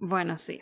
Bueno, sí.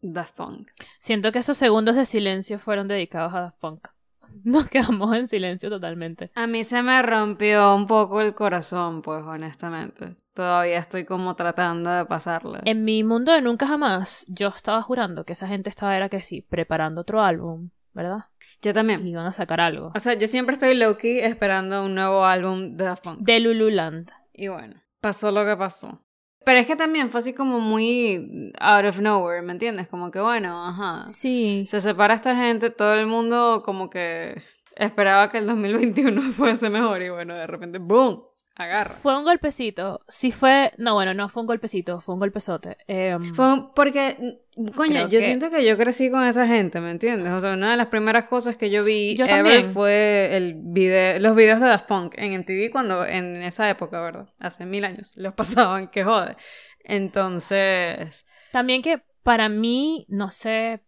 Daft Punk. Siento que esos segundos de silencio fueron dedicados a Daft Punk. Nos quedamos en silencio totalmente. A mí se me rompió un poco el corazón, pues honestamente. Todavía estoy como tratando de pasarle. En mi mundo de nunca jamás, yo estaba jurando que esa gente estaba, era que sí, preparando otro álbum, ¿verdad? Yo también. Y iban a sacar algo. O sea, yo siempre estoy low-key esperando un nuevo álbum de Daft Punk. De Lululand. Y bueno, pasó lo que pasó. Pero es que también fue así como muy out of nowhere, ¿me entiendes? Como que bueno, ajá. Sí. Se separa esta gente, todo el mundo como que esperaba que el 2021 fuese mejor y bueno, de repente, ¡boom! Agarra. Fue un golpecito. Sí fue... No, bueno, no fue un golpecito, fue un golpezote. Em, Fue un- porque, coño, Creo yo que- siento que yo crecí con esa gente, ¿me entiendes? O sea, una de las primeras cosas que yo vi Yo ever fue el video, los videos de Daft Punk en MTV cuando, en esa época, ¿verdad? Hace mil años, los pasaban, que jode. Entonces, También que para mí, no sé,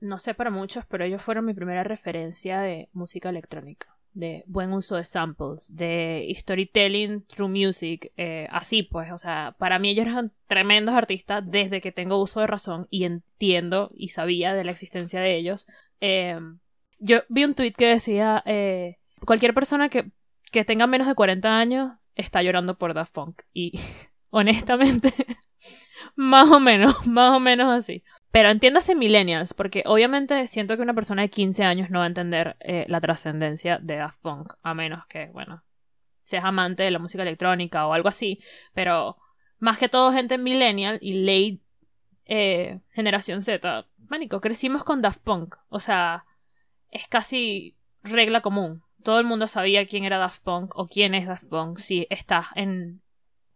no sé para muchos, pero ellos fueron mi primera referencia de música electrónica, de buen uso de samples, de storytelling through music, eh, así pues, o sea, para mí ellos eran tremendos artistas desde que tengo uso de razón y entiendo y sabía de la existencia de ellos. Eh, yo vi un tweet que decía, eh, cualquier persona que, que tenga menos de 40 años está llorando por Daft Punk y honestamente... Más o menos, más o menos así. Pero entiéndase millennials, porque obviamente siento que una persona de 15 años no va a entender eh, la trascendencia de Daft Punk, a menos que, bueno, seas amante de la música electrónica o algo así. Pero más que todo gente millennial y late eh, generación Z, manico, crecimos con Daft Punk. O sea, es casi regla común. Todo el mundo sabía quién era Daft Punk o quién es Daft Punk si está en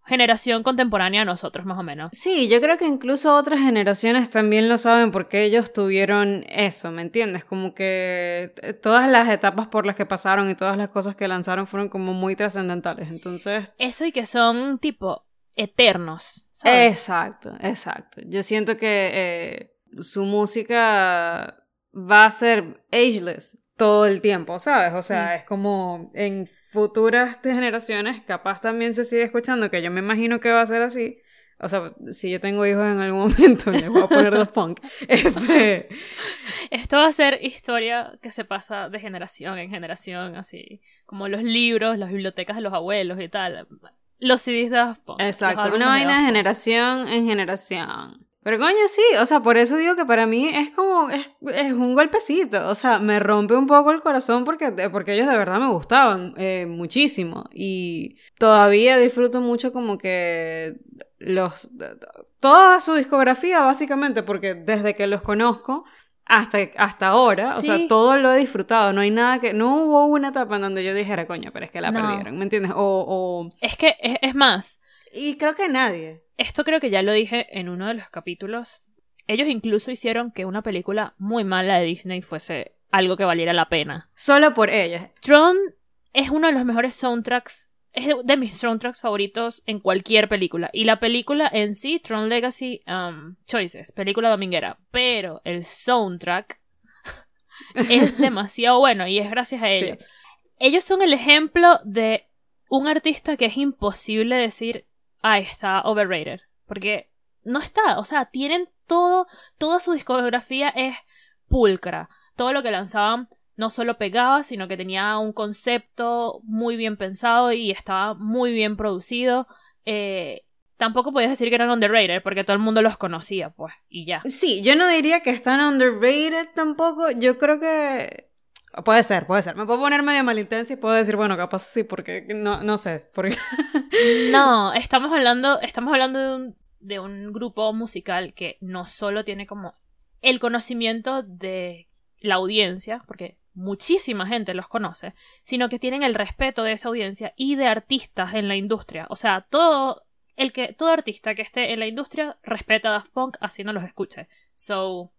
generación contemporánea a nosotros, más o menos. sí, yo creo que incluso otras generaciones también lo saben porque ellos tuvieron eso, ¿me entiendes? Como que eh, todas las etapas por las que pasaron y todas las cosas que lanzaron fueron como muy trascendentales. Entonces, Eso y que son tipo eternos. ¿sabes? Exacto, exacto. Yo siento que eh, su música va a ser ageless todo el tiempo, ¿sabes? O sea, Sí. es como en futuras generaciones capaz también se sigue escuchando, que yo me imagino que va a ser así. O sea, si yo tengo hijos en algún momento, les voy a poner Daft Punk. Este, Esto va a ser historia que se pasa de generación en generación, así como los libros, las bibliotecas de los abuelos y tal. Los CDs de Daft Punk. Exacto, una vaina de generación en generación. Pero coño, sí, o sea, por eso digo que para mí es como, es, es un golpecito, o sea, me rompe un poco el corazón porque, porque ellos de verdad me gustaban eh, muchísimo y todavía disfruto mucho como que los, toda su discografía básicamente, porque desde que los conozco hasta, hasta ahora, o sea, todo lo he disfrutado, no hay nada que, no hubo una etapa en donde yo dijera, coño, pero es que la No. perdieron, ¿me entiendes? O, o, Es que, es, es más, y creo que nadie. esto creo que ya lo dije en uno de los capítulos. Ellos incluso hicieron que una película muy mala de Disney fuese algo que valiera la pena. Solo por ellas. Tron es uno de los mejores soundtracks, es de, de mis soundtracks favoritos en cualquier película. Y la película en sí, Tron Legacy um, Choices, película dominguera. Pero el soundtrack es demasiado bueno y es gracias a ellos. Sí. Ellos son el ejemplo de un artista que es imposible decir, ah, está overrated. Porque no está, o sea, tienen todo, toda su discografía es pulcra. Todo lo que lanzaban no solo pegaba, sino que tenía un concepto muy bien pensado y estaba muy bien producido. Eh, tampoco podías decir que eran underrated porque todo el mundo los conocía, pues, y ya. Sí, yo no diría que están underrated tampoco. Yo creo que. Puede ser, puede ser. Me puedo poner medio malintensa y puedo decir, bueno, capaz sí, porque no, no sé. Porque... No, estamos hablando, estamos hablando de un, de un grupo musical que no solo tiene como el conocimiento de la audiencia, porque muchísima gente los conoce, sino que tienen el respeto de esa audiencia y de artistas en la industria. O sea, todo el que todo artista que esté en la industria respeta a Daft Punk así no los escuche. So,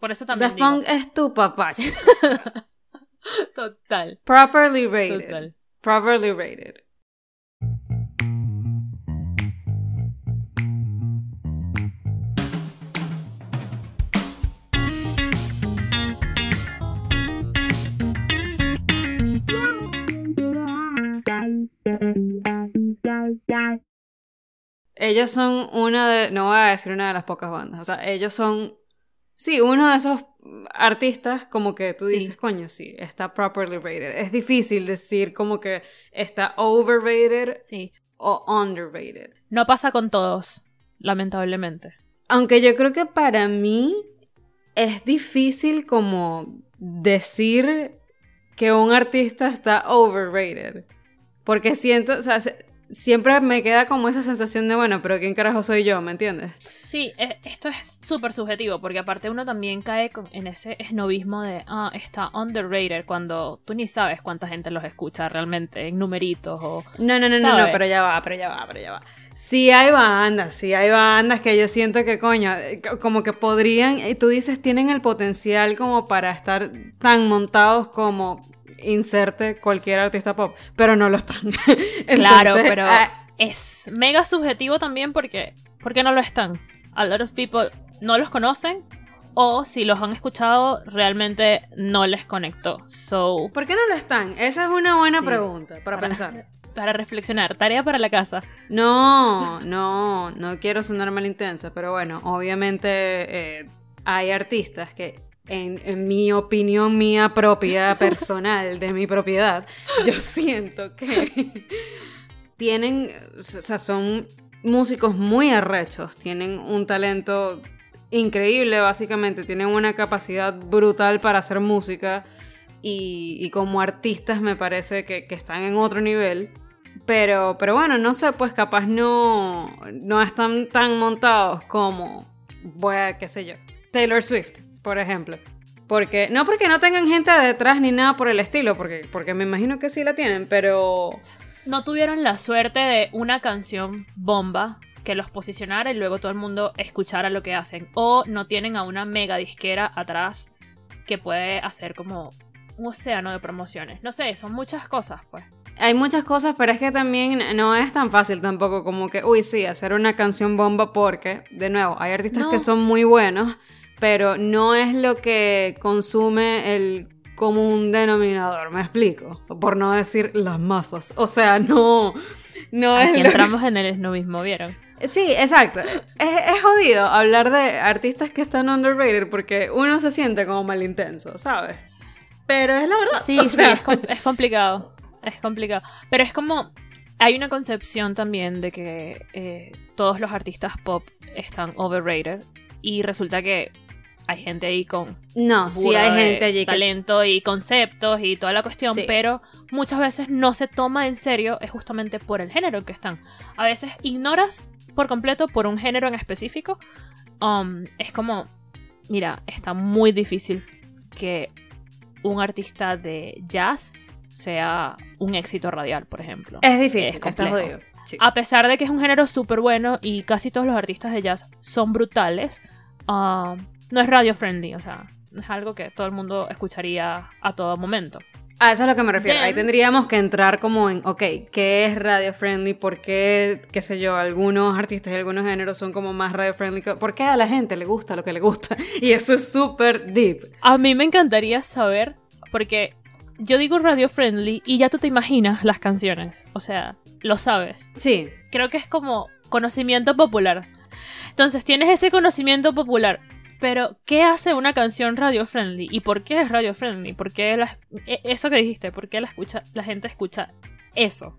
por eso también Daft digo- Punk es tu papá. total, Properly rated. total. Properly rated. ellos son una de, no voy a decir una de las pocas bandas, o sea, ellos son, sí, uno de esos artistas como que tú Sí. dices, coño, sí, está properly rated. Es difícil decir como que está overrated Sí. o underrated. No pasa con todos, lamentablemente. Aunque yo creo que para mí es difícil como decir que un artista está overrated. Porque siento, o sea, se- siempre me queda como esa sensación de, bueno, pero ¿quién carajo soy yo? ¿Me entiendes? Sí, e- esto es súper subjetivo, porque aparte uno también cae en ese esnovismo de, ah, está underrated, cuando tú ni sabes cuánta gente los escucha realmente, en numeritos o... No, no, no, no, no, pero ya va, pero ya va, pero ya va. Sí hay bandas, sí hay bandas que yo siento que, coño, eh, co- como que podrían, y tú dices, tienen el potencial como para estar tan montados como inserte cualquier artista pop, pero no lo están. claro, pero ah, es mega subjetivo también porque, porque no lo están. A lot of people no los conocen o si los han escuchado realmente no les conectó. So, ¿Por qué no lo están? Esa es una buena Sí. pregunta para Para- pensar. para reflexionar, tarea para la casa. No, no, no quiero sonar mal intensa, pero bueno, obviamente eh, hay artistas que, en, en mi opinión mía propia, personal, de mi propiedad, yo siento que tienen, o sea, son músicos muy arrechos, tienen un talento increíble, básicamente, tienen una capacidad brutal para hacer música y, y como artistas me parece que, que están en otro nivel. Pero, pero bueno, no sé, pues capaz no, no están tan montados como, voy a, qué sé yo, Taylor Swift, por ejemplo. Porque, no porque no tengan gente detrás ni nada por el estilo, porque, porque me imagino que sí la tienen, pero... No tuvieron la suerte de una canción bomba que los posicionara y luego todo el mundo escuchara lo que hacen. O no tienen a una mega disquera atrás que puede hacer como un océano de promociones. No sé, son muchas cosas, pues. Hay muchas cosas, pero es que también no es tan fácil tampoco como que, uy, sí, hacer una canción bomba porque, de nuevo, hay artistas No. que son muy buenos, pero no es lo que consume el común denominador, me explico, por no decir las masas. O sea, no, no Aquí entramos en el esnovismo, ¿vieron? Sí, exacto. Es, es jodido hablar de artistas que están underrated porque uno se siente como malintenso, ¿sabes? Pero es la verdad. Sí, o sí, sea, es, com- es complicado. Es complicado. Pero es como. Hay una concepción también de que eh, todos los artistas pop están overrated. Y resulta que hay gente ahí con No, sí hay gente allí que talento y conceptos y toda la cuestión, Sí. pero muchas veces no se toma en serio, es justamente por el género en que están. A veces ignoras por completo por un género en específico. Um, es como, mira, está muy difícil que un artista de jazz sea un éxito radial, por ejemplo. Es difícil, Es está complejo. jodido. Sí. A pesar de que es un género súper bueno y casi todos los artistas de jazz son brutales, ah, no es radio friendly, o sea, no es algo que todo el mundo escucharía a todo momento. A eso es a lo que me refiero. Then- Ahí tendríamos que entrar como en, ok, ¿qué es radio friendly? ¿Por qué, qué sé yo, algunos artistas y algunos géneros son como más radio friendly? ¿Por qué a la gente le gusta lo que le gusta? Y eso es súper deep. A mí me encantaría saber, porque yo digo radio friendly y ya tú te imaginas las canciones, o sea, lo sabes. Sí, Creo que es como conocimiento popular. Entonces tienes ese conocimiento popular, pero ¿qué hace una canción radio friendly? ¿Y por qué es radio friendly? ¿Por qué la- e- eso que dijiste? ¿Por qué la, la gente escucha eso?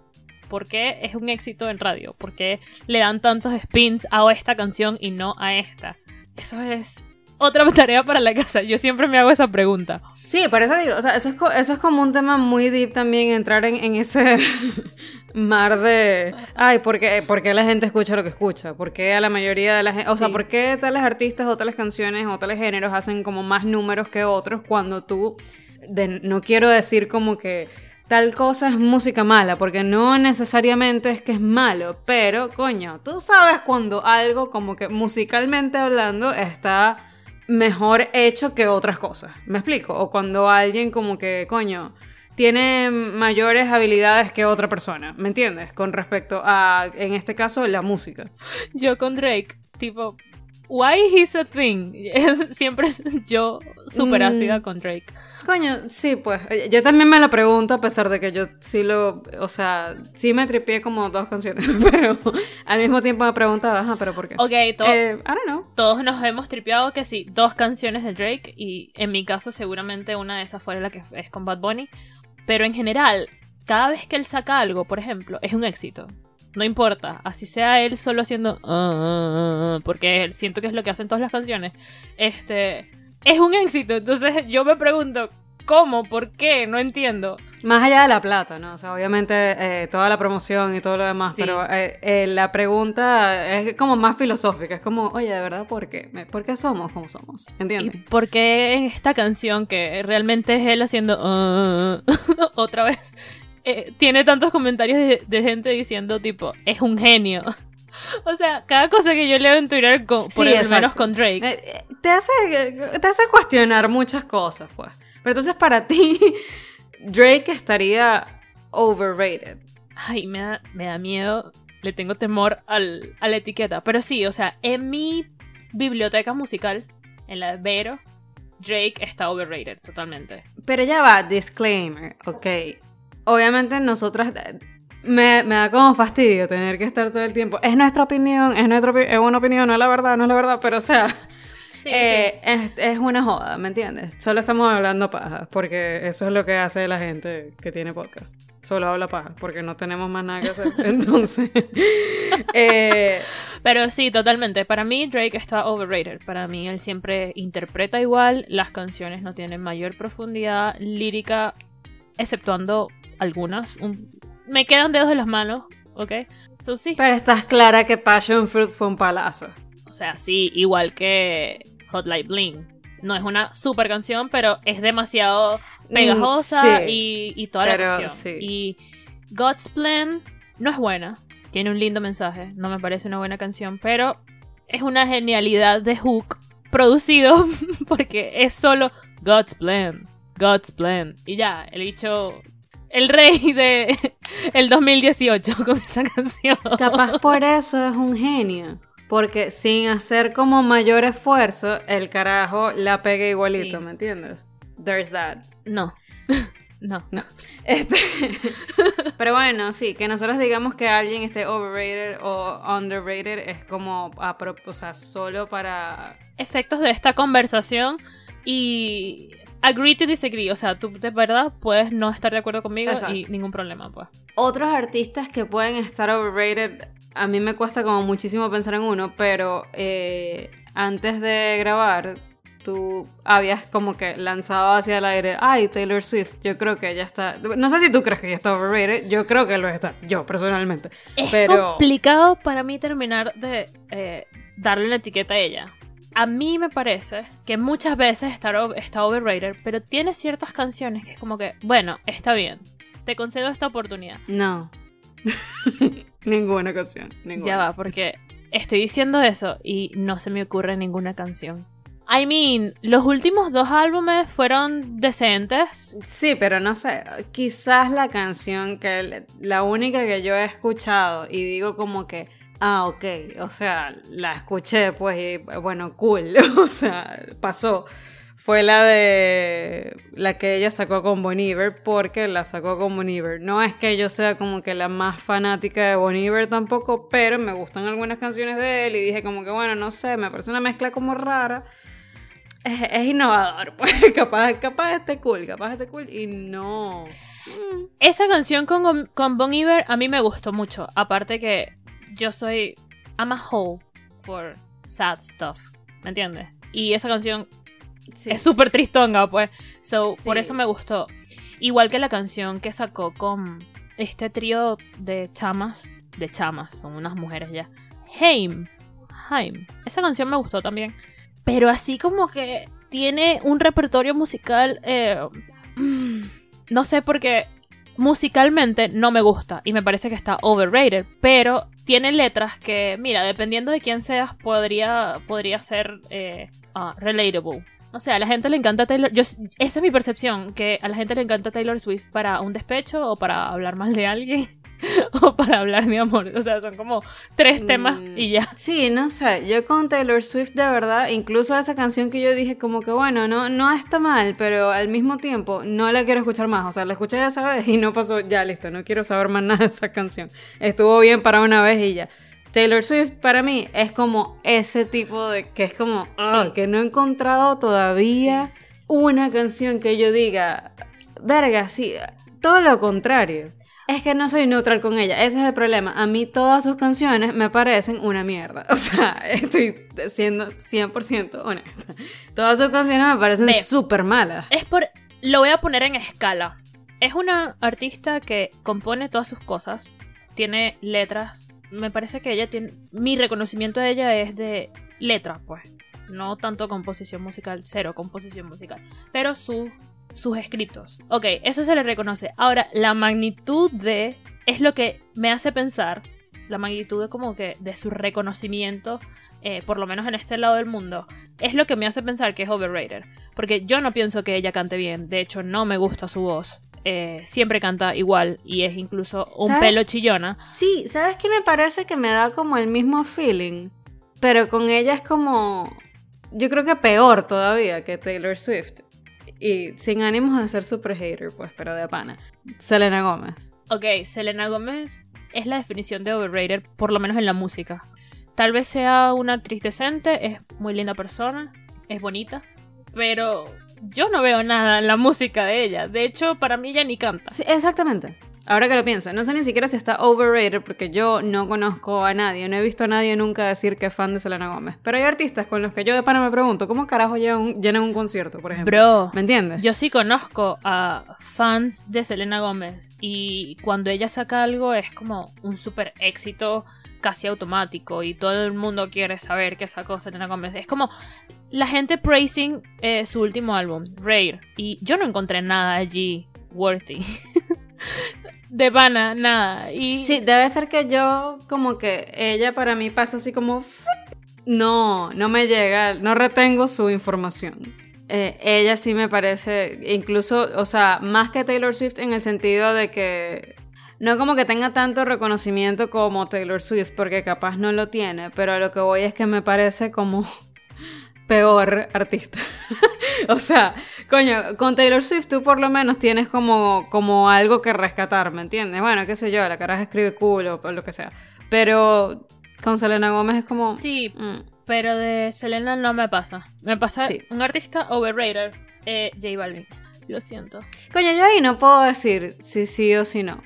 ¿Por qué es un éxito en radio? ¿Por qué le dan tantos spins a esta canción y no a esta? Eso es otra tarea para la casa. Yo siempre me hago esa pregunta. Sí, por eso digo, o sea, eso es, eso es como un tema muy deep también, entrar en, en ese mar de, ay, ¿por qué, por qué la gente escucha lo que escucha? ¿Por qué a la mayoría de la gente, o sea, por qué tales artistas o tales canciones o tales géneros hacen como más números que otros cuando tú, de- no quiero decir como que tal cosa es música mala, porque no necesariamente es que es malo, pero coño, tú sabes cuando algo como que musicalmente hablando está mejor hecho que otras cosas. ¿Me explico? O cuando alguien como que, coño, tiene mayores habilidades que otra persona. ¿Me entiendes? Con respecto a, en este caso, la música. Yo con Drake, tipo, why he's a thing. Siempre yo súper Mm. ácida con Drake. Coño, sí, pues. eh, Yo también me lo pregunto, a pesar de que yo sí lo. O sea, sí me tripié como dos canciones, pero al mismo tiempo me preguntaba, ajá, pero ¿por qué? Ok, Eh, I don't know. todos nos hemos tripeado que sí, dos canciones de Drake y en mi caso seguramente una de esas fuera la que es con Bad Bunny. Pero en general, cada vez que él saca algo, por ejemplo, es un éxito. No importa, así sea él solo haciendo... "Ah, ah, ah", porque siento que es lo que hacen todas las canciones. Este... Es un éxito, entonces yo me pregunto, ¿cómo? ¿Por qué? No entiendo. Más allá de la plata, ¿no? O sea, obviamente eh, toda la promoción y todo lo demás, Sí. pero eh, eh, la pregunta es como más filosófica. Es como, oye, de verdad, ¿por qué? ¿Por qué somos como somos? ¿Y ¿Entiendes? por qué esta canción, que realmente es él haciendo "Ah", otra vez, eh, tiene tantos comentarios de, de gente diciendo tipo, es un genio? o sea, cada cosa que yo leo en Twitter, con, por Sí, lo exacto. menos con Drake, Eh, eh, te, hace, te hace cuestionar muchas cosas, pues. Pero entonces para ti, Drake estaría overrated. ay, me da, me da miedo, le tengo temor al, a la etiqueta. Pero sí, o sea, en mi biblioteca musical, en la de Vero, Drake está overrated totalmente. Pero ya va, disclaimer, ok. Obviamente nosotras... Me, me da como fastidio tener que estar todo el tiempo. Es nuestra opinión, es, nuestra, es una opinión, no es la verdad, no es la verdad, pero o sea, Sí, eh, Es, es una joda, ¿me entiendes? Solo estamos hablando paja, porque eso es lo que hace la gente que tiene podcast. Solo habla paja, porque no tenemos más nada que hacer. Entonces, eh, Pero sí, totalmente. Para mí Drake está overrated. Para mí él siempre interpreta igual. Las canciones no tienen mayor profundidad lírica, exceptuando algunas. Un- Me quedan dedos de las manos, ¿ok? So sí. pero estás clara que Passion Fruit fue un palazo. O sea, sí, igual que Hot Light Bling. No es una super canción, pero es demasiado pegajosa Mm, sí. y, y toda Pero, la cuestión. sí. Y God's Plan no es buena. Tiene un lindo mensaje. No me parece una buena canción, pero es una genialidad de Hook producido porque es solo God's Plan. God's Plan. Y ya, el bicho. El rey de el 2018 con esa canción. Capaz por eso es un genio. Porque sin hacer como mayor esfuerzo, el carajo la pega igualito, Sí. ¿me entiendes? There's that. No. No. Este, pero bueno, sí, que nosotros digamos que alguien esté overrated o underrated es como, a o sea, solo para... efectos de esta conversación y agree to disagree. O sea, tú de verdad puedes no estar de acuerdo conmigo Exacto. y ningún problema, pues. Otros artistas que pueden estar overrated, a mí me cuesta como muchísimo pensar en uno, pero eh, antes de grabar, tú habías como que lanzado hacia el aire, ay, Taylor Swift, yo creo que ella está... No sé si tú crees que ella está overrated, yo creo que lo está, yo personalmente. Es Pero- complicado para mí terminar de eh, darle la etiqueta a ella. A mí me parece que muchas veces está, está overrated, pero tiene ciertas canciones que es como que, bueno, está bien. Te concedo esta oportunidad. No. ninguna canción. Ninguna. Ya va, porque estoy diciendo eso y no se me ocurre ninguna canción. I mean, los últimos dos álbumes fueron decentes. Sí, pero no sé, quizás la canción que la única que yo he escuchado y digo como que, ah, ok, o sea, la escuché pues y bueno, cool, o sea, pasó. Fue la de la que ella sacó con Bon Iver porque la sacó con Bon Iver. No es que yo sea como que la más fanática de Bon Iver tampoco, pero me gustan algunas canciones de él y dije como que bueno, no sé, me parece una mezcla como rara es, es innovador, pues capaz, capaz esté cool, capaz esté cool y no. Esa canción con, con Bon Iver a mí me gustó mucho. Aparte que yo soy. I'm a hoe for sad stuff. ¿Me entiendes? Y esa canción Sí. es súper tristonga, pues. So, por eso me gustó. Igual que la canción que sacó con este trío de chamas. De chamas, son unas mujeres ya. Haim. Haim. Esa canción me gustó también. Pero así como que tiene un repertorio musical. eh, no sé por qué. Musicalmente no me gusta y me parece que está overrated, pero tiene letras que, mira, dependiendo de quién seas, podría, podría ser eh, ah, relatable. O sea, a la gente le encanta Taylor. Yo, esa es mi percepción, que a la gente le encanta Taylor Swift para un despecho o para hablar mal de alguien. o para hablar de amor. O sea, son como tres temas Mm, y ya. Sí, no sé, yo con Taylor Swift de verdad, incluso esa canción que yo dije como que bueno, no, no está mal, pero al mismo tiempo no la quiero escuchar más, o sea, la escuché esa vez y no pasó, ya listo, no quiero saber más nada de esa canción. Estuvo bien para una vez y ya. Taylor Swift para mí es como ese tipo de que es como ah, Sí. que no he encontrado todavía una canción que yo diga, verga, sí, todo lo contrario. Es que no soy neutral con ella, ese es el problema. A mí todas sus canciones me parecen una mierda. O sea, estoy siendo 100% honesta. Todas sus canciones me parecen súper malas. Es por. Lo voy a poner en escala. Es una artista que compone todas sus cosas. Tiene letras. Me parece que ella tiene. Mi reconocimiento de ella es de letra, pues. No tanto composición musical, cero composición musical. Pero su, sus escritos. Ok, eso se le reconoce. Ahora, la magnitud de. Es lo que me hace pensar. La magnitud de como que de su reconocimiento. eh, por lo menos en este lado del mundo. Es lo que me hace pensar que es overrated. Porque yo no pienso que ella cante bien. De hecho, no me gusta su voz. Eh, siempre canta igual y es incluso un ¿Sabes? pelo chillona. Sí, ¿sabes qué me parece que me da como el mismo feeling? Pero con ella es como. Yo creo que peor todavía que Taylor Swift. Y sin ánimos de ser super hater, pues, pero de pana. Selena Gómez. Ok, Selena Gómez es la definición de overrated, por lo menos en la música. Tal vez sea una actriz decente, es muy linda persona, es bonita, pero yo no veo nada en la música de ella. De hecho, para mí ella ni canta. Sí, exactamente. Ahora que lo pienso, no sé ni siquiera si está overrated porque yo no conozco a nadie, no he visto a nadie nunca decir que es fan de Selena Gómez. Pero hay artistas con los que yo de pana me pregunto, ¿cómo carajo llenan un, llenan un concierto, por ejemplo? Bro, ¿Me entiendes? Yo sí conozco a fans de Selena Gómez y cuando ella saca algo es como un super éxito casi automático y todo el mundo quiere saber qué sacó Selena Gómez. Es como la gente praising eh, su último álbum, Rare, y yo no encontré nada allí worthy. de pana, nada. Y Sí, debe ser que yo como que ella para mí pasa así como... No, no me llega, no retengo su información. Eh, ella sí me parece, incluso, o sea, más que Taylor Swift en el sentido de que no como que tenga tanto reconocimiento como Taylor Swift, porque capaz no lo tiene, pero a lo que voy es que me parece como peor artista. o sea, coño, con Taylor Swift tú por lo menos tienes como, como algo que rescatar, ¿me entiendes? Bueno, qué sé yo, la caraja escribe cool o, o lo que sea. Pero con Selena Gómez es como... sí, mm, pero de Selena no me pasa. Me pasa Sí. un artista overrated, eh, J Balvin. Lo siento. Coño, yo ahí no puedo decir si sí o si no.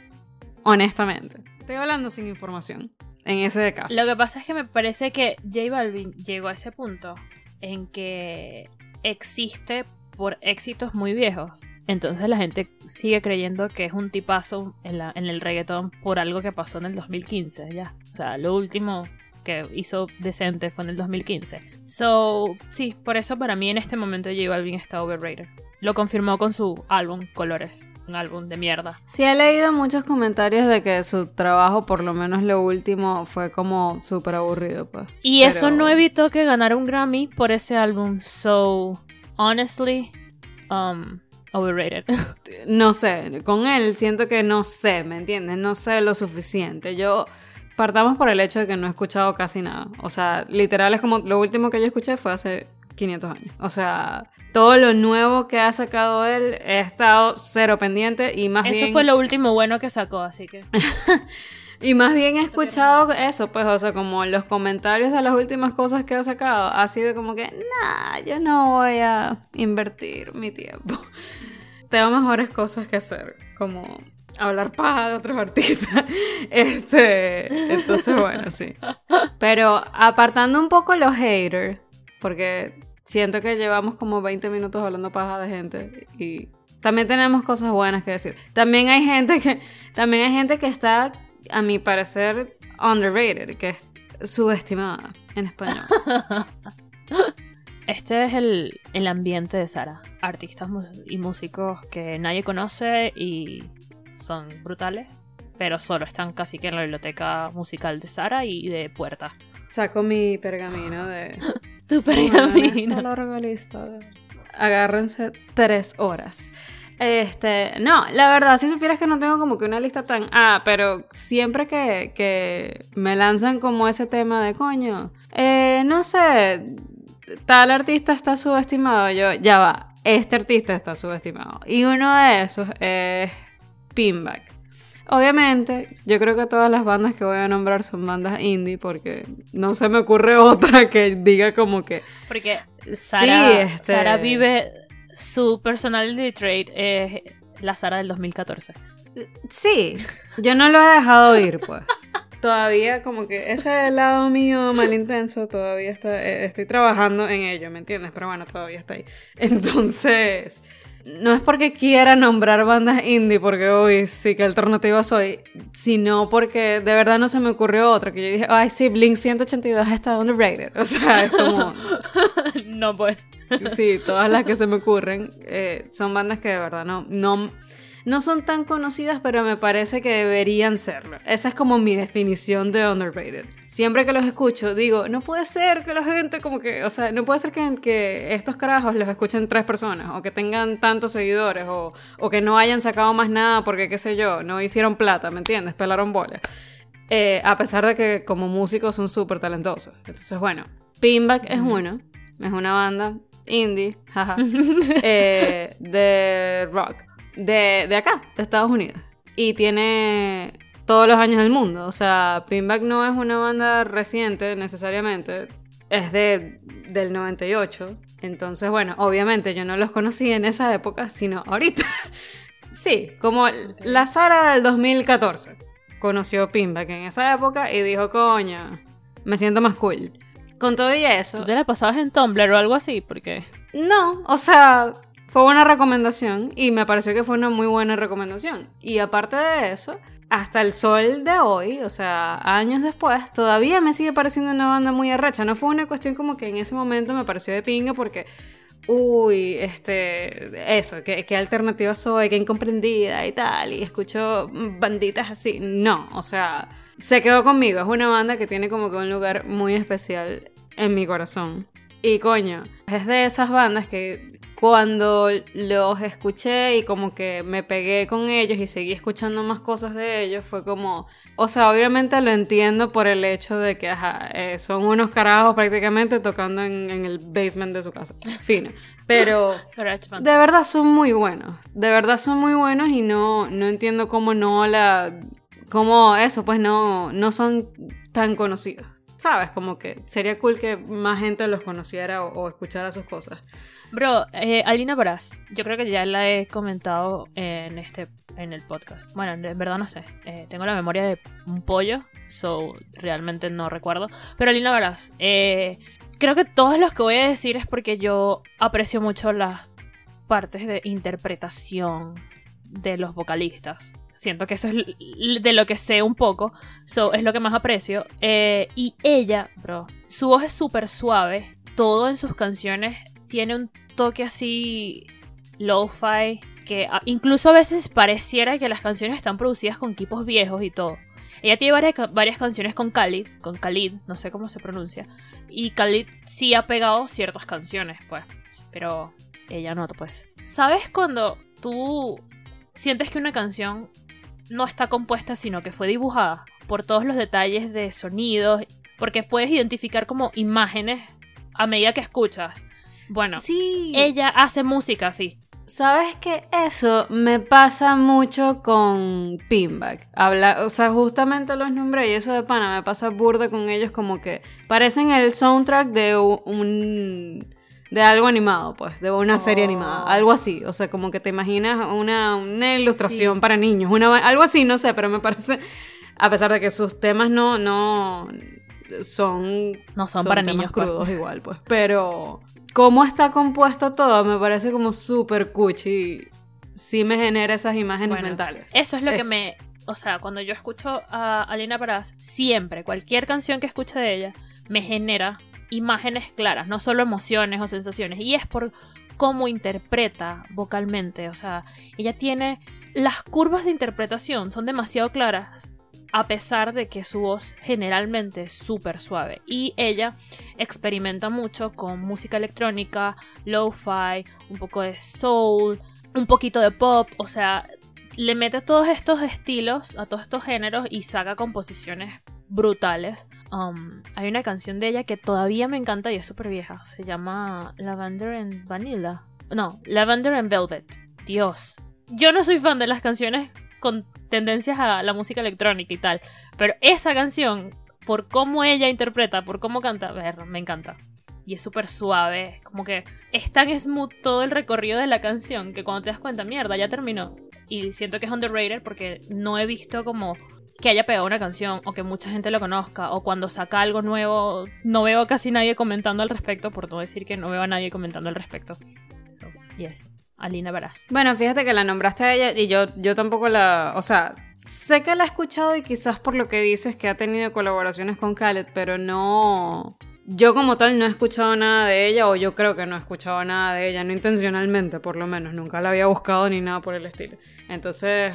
Honestamente. Estoy hablando sin información. En ese caso. Lo que pasa es que me parece que J Balvin llegó a ese punto en que existe por éxitos muy viejos. Entonces la gente sigue creyendo que es un tipazo en, el reggaetón por algo que pasó en el 2015, ya. O sea, lo último que hizo decente fue en el 2015. So, sí, por eso para mí en este momento J Balvin está overrated. Lo confirmó con su álbum Colores, un álbum de mierda. Sí, he leído muchos comentarios de que su trabajo, por lo menos lo último, fue como súper aburrido, pues. Y eso no evitó que ganara un Grammy por ese álbum. So, honestly, um, overrated. No sé, con él siento que no sé, ¿me entiendes? No sé lo suficiente. Yo partamos por el hecho de que no he escuchado casi nada. O sea, literal es como lo último que yo escuché fue hace 500 años. O sea, todo lo nuevo que ha sacado él he estado cero pendiente y más Eso bien fue lo último bueno que sacó, así que. y más bien he escuchado eso, pues, o sea, como los comentarios de las últimas cosas que ha sacado ha sido como que, nah, yo no voy a invertir mi tiempo. Tengo mejores cosas que hacer, como hablar paja de otros artistas. Este, entonces bueno, sí. Pero apartando un poco los haters, porque siento que llevamos como 20 minutos hablando paja de gente y también tenemos cosas buenas que decir. También hay gente que también hay gente que está a mi parecer underrated, que es subestimada en español. Este es el, el ambiente de Sara. Artistas y músicos que nadie conoce y son brutales, pero solo están casi que en la biblioteca musical de Sara y de Puerta. Saco mi pergamino de Tu pergamino. larga lista de- Agárrense tres horas. Este, no, la verdad, si supieras que no tengo como que una lista tan... Ah, pero siempre que, que me lanzan como ese tema de coño, eh, no sé, tal artista está subestimado, yo, ya va, este artista está subestimado. Y uno de esos es Pinback. Obviamente, yo creo que todas las bandas que voy a nombrar son bandas indie porque no se me ocurre otra que diga como que... Porque Sara, este- Sara vive su personality trait es la Sara del 2014. Sí, yo no lo he dejado ir, pues. Todavía como que ese lado mío mal intenso todavía está, eh, estoy trabajando en ello, ¿me entiendes? Pero bueno, todavía está ahí. Entonces, no es porque quiera nombrar bandas indie, porque hoy sí que alternativa soy, sino porque de verdad no se me ocurrió otra, que yo dije, ay sí, Blink 182 está underrated. O sea, es como... no, pues. Sí, todas las que se me ocurren eh, son bandas que de verdad no, no, no son tan conocidas, pero me parece que deberían serlo. Esa es como mi definición de underrated. Siempre que los escucho, digo, no puede ser que la gente como que, o sea, no puede ser que, que estos carajos los escuchen tres personas, o que tengan tantos seguidores, o, o que no hayan sacado más nada porque, qué sé yo, no hicieron plata, ¿me entiendes? Pelaron bolas. Eh, a pesar de que como músicos son súper talentosos. Entonces, bueno, Pinback es uno, es una banda indie, jaja, eh, de rock, de, de acá, de Estados Unidos. Y tiene todos los años del mundo. O sea, Pinback no es una banda reciente necesariamente, es de, del 98. Entonces, bueno, obviamente yo no los conocí en esa época, sino ahorita. sí, como la Sara del 2014 conoció Pinback en esa época y dijo, coño, me siento más cool. Con todo y eso. ¿Tú te la pasabas en Tumblr o algo así? Porque. No, o sea, fue una recomendación y me pareció que fue una muy buena recomendación. Y aparte de eso, hasta el sol de hoy, o sea, años después, todavía me sigue pareciendo una banda muy arrecha. No fue una cuestión como que en ese momento me pareció de pinga porque, uy, este, eso, qué, qué alternativa soy, qué incomprendida y tal, y escucho banditas así. No, o sea, se quedó conmigo. Es una banda que tiene como que un lugar muy especial en mi corazón. Y coño, es de esas bandas que cuando los escuché y como que me pegué con ellos y seguí escuchando más cosas de ellos, fue como, o sea, obviamente lo entiendo por el hecho de que ajá, eh, son unos carajos prácticamente tocando en, en, el basement de su casa. Fino. Pero de verdad son muy buenos. De verdad son muy buenos y no, no entiendo cómo no la... Cómo eso, pues no, no son tan conocidos. ¿Sabes? Como que sería cool que más gente los conociera o, escuchara sus cosas. Bro, eh, Alina Baraz, yo creo que ya la he comentado en este en el podcast. Bueno, en verdad no sé. Eh, tengo la memoria de un pollo, so realmente no recuerdo. Pero Alina Baraz, eh, creo que todos los que voy a decir es porque yo aprecio mucho las partes de interpretación de los vocalistas. Siento que eso es de lo que sé un poco. So, es lo que más aprecio. Eh, y ella, bro, su voz es súper suave. Todo en sus canciones tiene un toque así lo-fi. Que incluso a veces pareciera que las canciones están producidas con equipos viejos y todo. Ella tiene varias, varias canciones con Khalid, con Khalid, no sé cómo se pronuncia. Y Khalid sí ha pegado ciertas canciones, pues. Pero ella no, pues. ¿Sabes cuando tú sientes que una canción no está compuesta, sino que fue dibujada por todos los detalles de sonidos, porque puedes identificar como imágenes a medida que escuchas. Bueno, sí. ella hace música así. Sabes que eso me pasa mucho con Pinback. Habla, o sea, justamente los nombré y eso de pana me pasa burda con ellos como que parecen el soundtrack de un de algo animado, pues, de una oh. serie animada, algo así, o sea, como que te imaginas una, una ilustración sí. para niños, una, algo así, no sé, pero me parece, a pesar de que sus temas no, no son, no son, son para temas niños crudos pues. igual, pues, pero cómo está compuesto todo me parece como súper cuchi, sí me genera esas imágenes bueno, mentales. Eso es lo eso. que me, o sea, cuando yo escucho a Alina Paraz, siempre, cualquier canción que escuche de ella, me genera imágenes claras, no solo emociones o sensaciones. Y es por cómo interpreta vocalmente. O sea, ella tiene. Las curvas de interpretación son demasiado claras. A pesar de que su voz generalmente es súper suave. Y ella experimenta mucho con música electrónica, lo-fi, un poco de soul, un poquito de pop, o sea, le mete todos estos estilos, a todos estos géneros y saca composiciones brutales. Um, hay una canción de ella que todavía me encanta y es súper vieja. Se llama Lavender and Vanilla. No, Lavender and Velvet. Dios. Yo no soy fan de las canciones con tendencias a la música electrónica y tal. Pero esa canción, por cómo ella interpreta, por cómo canta, ver, me encanta. Y es súper suave. Como que es tan smooth todo el recorrido de la canción que cuando te das cuenta, mierda, ya terminó. Y siento que es underrated porque no he visto como que haya pegado una canción o que mucha gente lo conozca o cuando saca algo nuevo no veo casi nadie comentando al respecto por no decir que no veo a nadie comentando al respecto. So, yes, Alina Baraz. Bueno, fíjate que la nombraste a ella y yo, yo tampoco la, o sea, sé que la he escuchado y quizás por lo que dices que ha tenido colaboraciones con Khaled, pero no, yo como tal no he escuchado nada de ella o yo creo que no he escuchado nada de ella, no intencionalmente por lo menos, nunca la había buscado ni nada por el estilo. Entonces,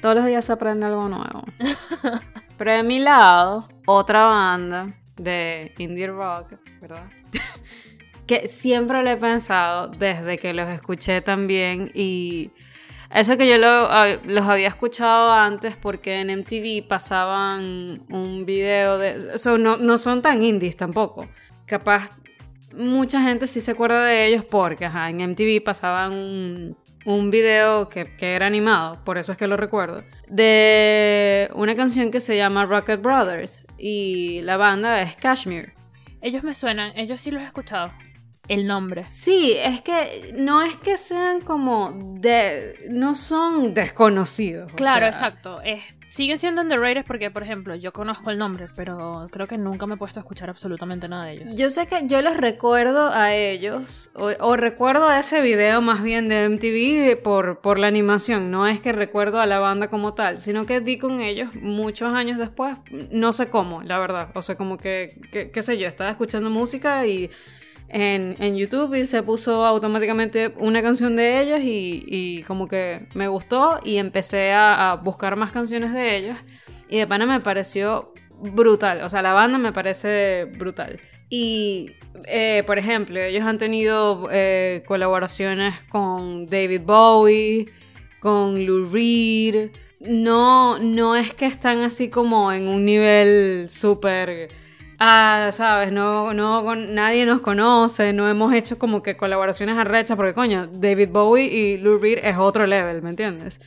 todos los días se aprende algo nuevo. Pero de mi lado, otra banda de indie rock, ¿verdad? que siempre lo he pensado desde que los escuché también y eso que yo los había escuchado antes porque en MTV pasaban un video de... no, no son tan indies tampoco. Capaz mucha gente sí se acuerda de ellos porque en MTV pasaban un, un video que, que, era animado, por eso es que lo recuerdo, de una canción que se llama Rocket Brothers y la banda es Kashmir. Ellos me suenan, ellos sí los he escuchado el nombre. Sí, es que no es que sean como de... no son desconocidos. Claro, exacto. Es, siguen siendo underrated porque, por ejemplo, yo conozco el nombre, pero creo que nunca me he puesto a escuchar absolutamente nada de ellos. Yo sé que yo los recuerdo a ellos, o, recuerdo a ese video más bien de MTV por, por la animación, no es que recuerdo a la banda como tal, sino que di con ellos muchos años después, no sé cómo, la verdad. O sea, como que qué sé yo, estaba escuchando música y en, YouTube y se puso automáticamente una canción de ellos y, como que me gustó y empecé a, buscar más canciones de ellos y de pana me pareció brutal, o sea, la banda me parece brutal. Y, eh, por ejemplo, ellos han tenido eh, colaboraciones con David Bowie, con Lou Reed. No, no es que están así como en un nivel súper ah, sabes, no, no, nadie nos conoce, no hemos hecho como que colaboraciones arrechas, porque coño, David Bowie y Lou Reed es otro level, ¿me entiendes?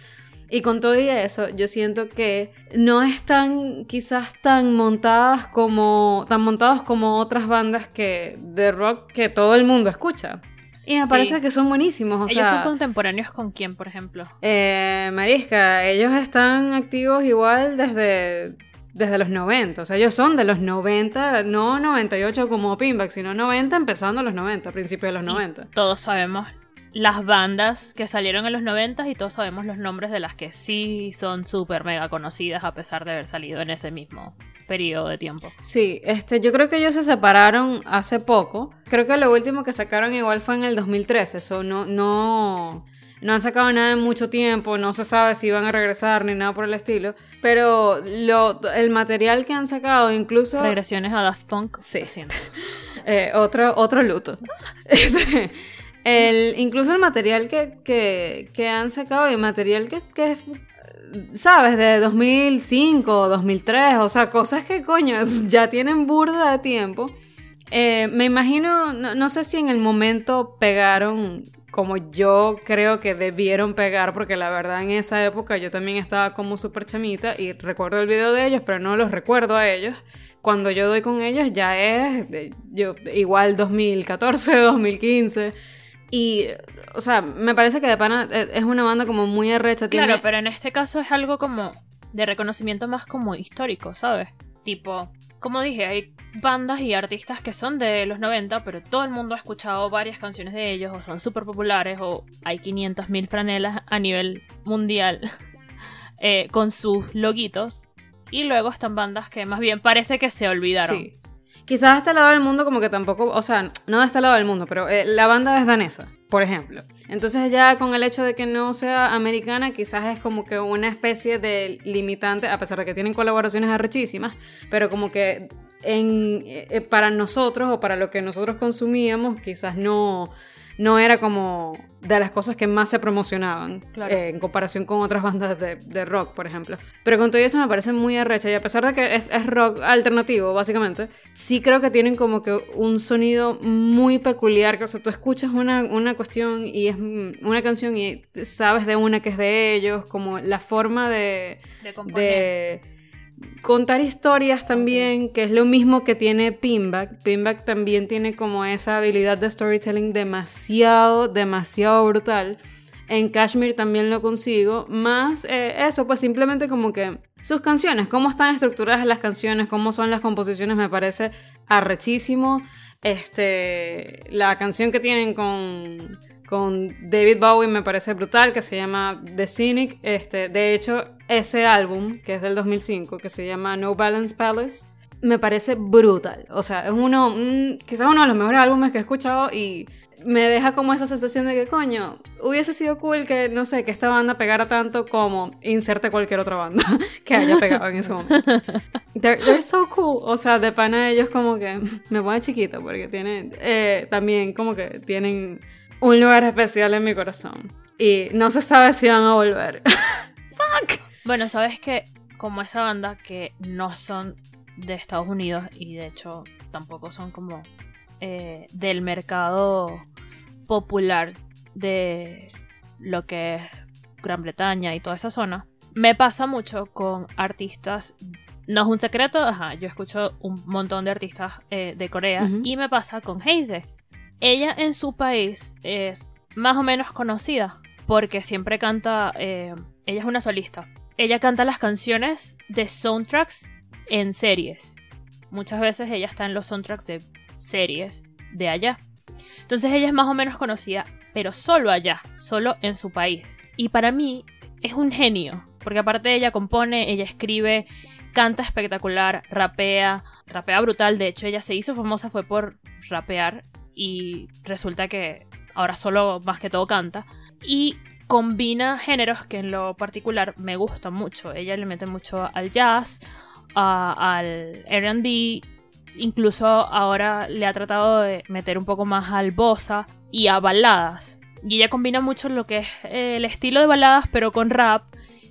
Y con todo y eso, yo siento que no están quizás tan montadas como, tan montados como otras bandas que, de rock que todo el mundo escucha. Y me parece que son buenísimos. O ¿Ellos son contemporáneos con quién, por ejemplo? Eh, Marisca, ellos están activos igual desde desde los 90. O sea, ellos son de los 90, no 98 como Pinback, sino 90 empezando los 90, principios de los 90. todos sabemos las bandas que salieron en los 90 y todos sabemos los nombres de las que sí son súper mega conocidas a pesar de haber salido en ese mismo periodo de tiempo. Sí, este, yo creo que ellos se separaron hace poco. Creo que lo último que sacaron igual fue en el 2013. Eso no, no, no han sacado nada en mucho tiempo, no se sabe si van a regresar ni nada por el estilo. Pero lo, el material que han sacado, incluso. Regresiones a Daft Punk. Sí. eh, otro, otro luto. Este, el, incluso el material que, que, que han sacado y material que, que ¿sabes? De 2005, 2003, o sea, cosas que coño ya tienen burda de tiempo. Eh, me imagino, no, no, sé si en el momento pegaron como yo creo que debieron pegar, porque la verdad en esa época yo también estaba como súper chamita y recuerdo el video de ellos, pero no los recuerdo a ellos. Cuando yo doy con ellos ya es yo, igual 2014, 2015. Y, o sea, me parece que de pana e, es una banda como muy arrecha. Claro, pero en este caso es algo como de reconocimiento más como histórico, ¿sabes? Tipo, como dije, hay bandas y artistas que son de los 90, pero todo el mundo ha escuchado varias canciones de ellos, o son súper populares, o hay 500.000 franelas a nivel mundial eh, con sus loguitos. Y luego están bandas que más bien parece que se olvidaron. Sí. Quizás este lado del mundo como que tampoco, o sea, no de este lado del mundo, pero eh, la banda es danesa, por ejemplo. Entonces ya con el hecho de que no sea americana, quizás es como que una especie de limitante, a pesar de que tienen colaboraciones arrechísimas, pero como que en, eh, para nosotros o para lo que nosotros consumíamos, quizás no no era como de las cosas que más se promocionaban Claro. eh, en comparación con otras bandas de, de rock, por ejemplo. Pero con todo eso me parece muy arrecha y a pesar de que es, es rock alternativo, básicamente, sí creo que tienen como que un sonido muy peculiar, que o sea, tú escuchas una, una cuestión y es mm, una canción y sabes de una que es de ellos, como la forma de De de contar historias también, que es lo mismo que tiene Pinback. Pinback también tiene como esa habilidad de storytelling demasiado, demasiado brutal. En Kashmir también lo consigo. Más eh, eso, pues simplemente como que sus canciones, cómo están estructuradas las canciones, cómo son las composiciones, me parece arrechísimo. Este, la canción que tienen con, con David Bowie me parece brutal, que se llama The Cynic. Este, de hecho, ese álbum, que es del 2005, que se llama No Balance Palace, me parece brutal. O sea, es uno, un- quizás uno de los mejores álbumes que he escuchado y me deja como esa sensación de que, coño, hubiese sido cool que, no sé, que esta banda pegara tanto como inserte cualquier otra banda que haya pegado en ese momento. They're, they're so cool. O sea, de pana ellos como que me pone chiquito porque tienen, eh, también como que tienen un lugar especial en mi corazón. Y no se sabe si van a volver. Bueno, sabes que como esa banda que no son de Estados Unidos y de hecho tampoco son como eh, del mercado popular de lo que es Gran Bretaña y toda esa zona, me pasa mucho con artistas. No es un secreto, ajá, yo escucho un montón de artistas eh, de Corea y me pasa con Heise. Ella en su país es más o menos conocida porque siempre canta, eh, ella es una solista. Ella canta las canciones de soundtracks en series. Muchas veces ella está en los soundtracks de series de allá. Entonces ella es más o menos conocida, pero solo allá, solo en su país. Y para mí es un genio, porque aparte ella compone, ella escribe, canta espectacular, rapea, rapea brutal. De hecho, ella se hizo famosa fue por rapear y resulta que ahora solo más que todo canta. Y combina géneros que en lo particular me gustan mucho. Ella le mete mucho al jazz, al RB, incluso ahora le ha tratado de meter un poco más al bossa y a baladas. Y ella combina mucho lo que es el estilo de baladas, pero con rap.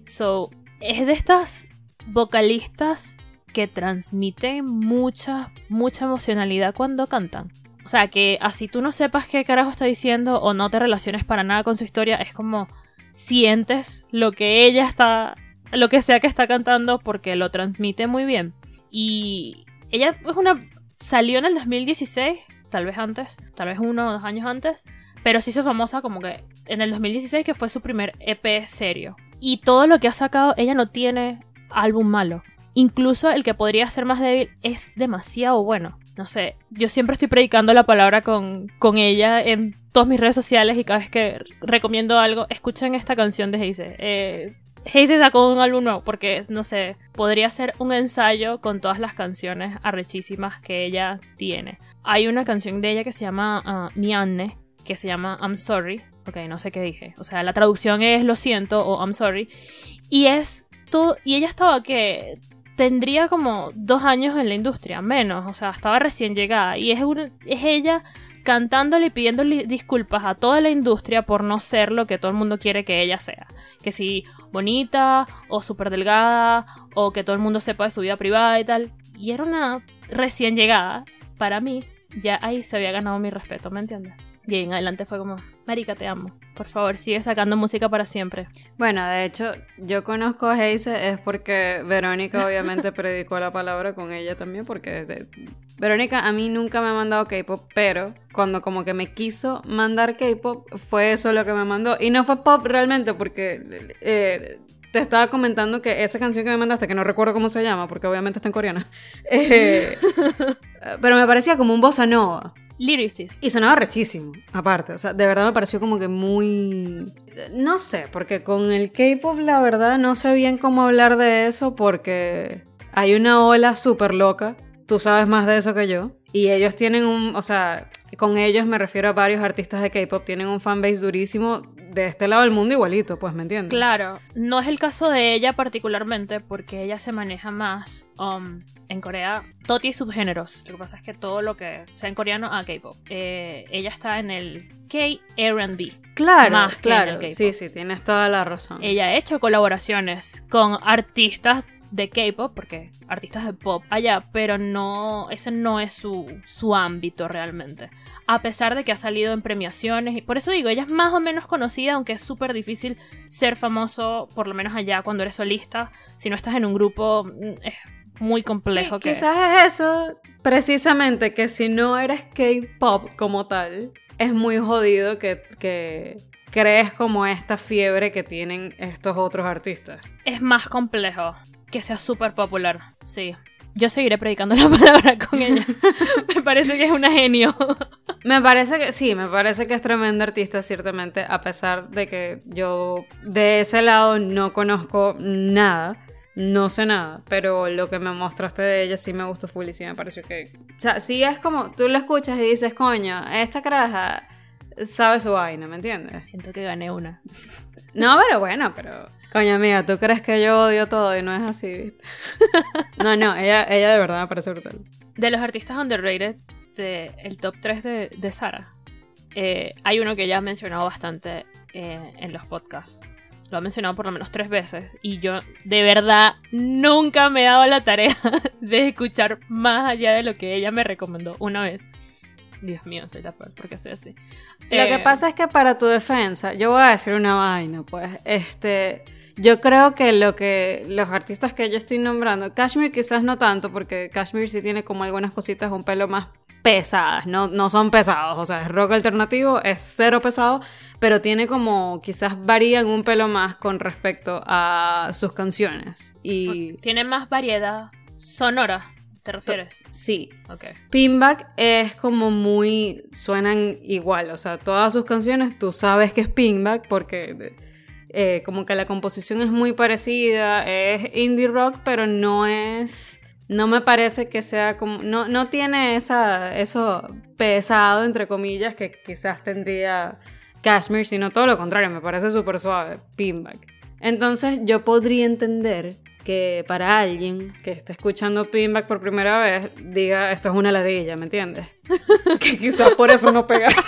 So, es de estas vocalistas que transmiten mucha, mucha emocionalidad cuando cantan. O sea, que así tú no sepas qué carajo está diciendo o no te relaciones para nada con su historia, es como sientes lo que ella está, lo que sea que está cantando porque lo transmite muy bien. Y ella es una, salió en el 2016, tal vez antes, tal vez uno o dos años antes, pero se hizo famosa como que en el 2016 que fue su primer EP serio. Y todo lo que ha sacado, ella no tiene álbum malo. Incluso el que podría ser más débil es demasiado bueno. No sé, yo siempre estoy predicando la palabra con, con ella en todas mis redes sociales y cada vez que recomiendo algo, escuchen esta canción de Heise. Eh, Heise sacó un álbum nuevo porque, no sé, podría ser un ensayo con todas las canciones arrechísimas que ella tiene. Hay una canción de ella que se llama ah, Nianne, que se llama I'm Sorry. Ok, no sé qué dije. O sea, la traducción es lo siento o I'm sorry. Y es todo. Y ella estaba que tendría como dos años en la industria, menos. O sea, estaba recién llegada. Y es, es ella cantándole y pidiéndole disculpas a toda la industria por no ser lo que todo el mundo quiere que ella sea. Que si bonita o súper delgada o que todo el mundo sepa de su vida privada y tal. Y era una recién llegada. Para mí, ya ahí se había ganado mi respeto, ¿me entiendes? Y en adelante fue como, Marica, te amo. Por favor, sigue sacando música para siempre. Bueno, de hecho, yo conozco a Heise es porque Verónica obviamente predicó la palabra con ella también, porque de- Verónica a mí nunca me ha mandado K-pop, pero cuando como que me quiso mandar K-pop, fue eso lo que me mandó. Y no fue pop realmente, porque eh, te estaba comentando que esa canción que me mandaste, que no recuerdo cómo se llama, porque obviamente está en coreana, eh, pero me parecía como un bossa nova. Y sonaba rechísimo, aparte. O sea, de verdad me pareció como que muy... No sé, porque con el K-Pop la verdad no sé bien cómo hablar de eso porque hay una ola súper loca. Tú sabes más de eso que yo. Y ellos tienen un... O sea, con ellos me refiero a varios artistas de K-Pop. Tienen un fanbase durísimo de este lado del mundo igualito, pues, ¿me entiendes? Claro, no es el caso de ella particularmente porque ella se maneja más um, en Corea. Todo tiene subgéneros. Lo que pasa es que todo lo que sea en coreano, ah, K-pop. Eh, ella está en el K-R&B. Claro, Más que en el claro. K-pop. Sí, sí, tienes toda la razón. Ella ha hecho colaboraciones con artistas de K-pop, porque artistas de pop allá, pero no, ese no es su, su ámbito realmente. A pesar de que ha salido en premiaciones, y por eso digo, ella es más o menos conocida, aunque es súper difícil ser famoso, por lo menos allá cuando eres solista. Si no estás en un grupo, mm, es muy complejo Sí, que... Quizás es eso, precisamente, que si no eres K-pop como tal, es muy jodido que, que crees como esta fiebre que tienen estos otros artistas. Es más complejo que sea súper popular, sí. Yo seguiré predicando la palabra con ella. Me parece que es una genio. Me parece que sí, me parece que es tremenda artista, ciertamente, a pesar de que yo de ese lado no conozco nada, no sé nada, pero lo que me mostraste de ella sí me gustó full y sí me pareció que... O sea, sí es como, tú la escuchas y dices, coño, esta caraja sabe su vaina, ¿me entiendes? Siento que gané una. No, pero bueno, pero... Coño, amiga, ¿tú crees que yo odio todo y no es así? No, no, ella, ella de verdad me parece brutal. De los artistas underrated, de el top 3 de, de Sara, eh, hay uno que ya ha mencionado bastante eh, en los podcasts. Lo ha mencionado por lo menos tres veces. Y yo, de verdad, nunca me he dado la tarea de escuchar más allá de lo que ella me recomendó una vez. Dios mío, soy la peor porque soy así. Lo que Eh, pasa es que para tu defensa, yo voy a decir una vaina, pues, este, yo creo que lo que los artistas que yo estoy nombrando, Kashmir quizás no tanto, porque Kashmir sí tiene como algunas cositas un pelo más pesadas, no, no son pesados, o sea, es rock alternativo, es cero pesado, pero tiene como, quizás varían un pelo más con respecto a sus canciones. Y Tiene más variedad sonora, ¿te refieres? sí, Ok. Pinback es como muy. suenan igual. O sea, todas sus canciones tú sabes que es Pinback porque. eh, como que la composición es muy parecida. Es indie rock, pero no es. No me parece que sea como. No, no tiene esa, eso pesado, entre comillas, que quizás tendría Kashmir, sino todo lo contrario. Me parece súper suave. Pinback. Entonces yo podría entender que para alguien que esté escuchando Pinback por primera vez diga esto es una ladilla, ¿me entiendes? que quizás por eso no pega.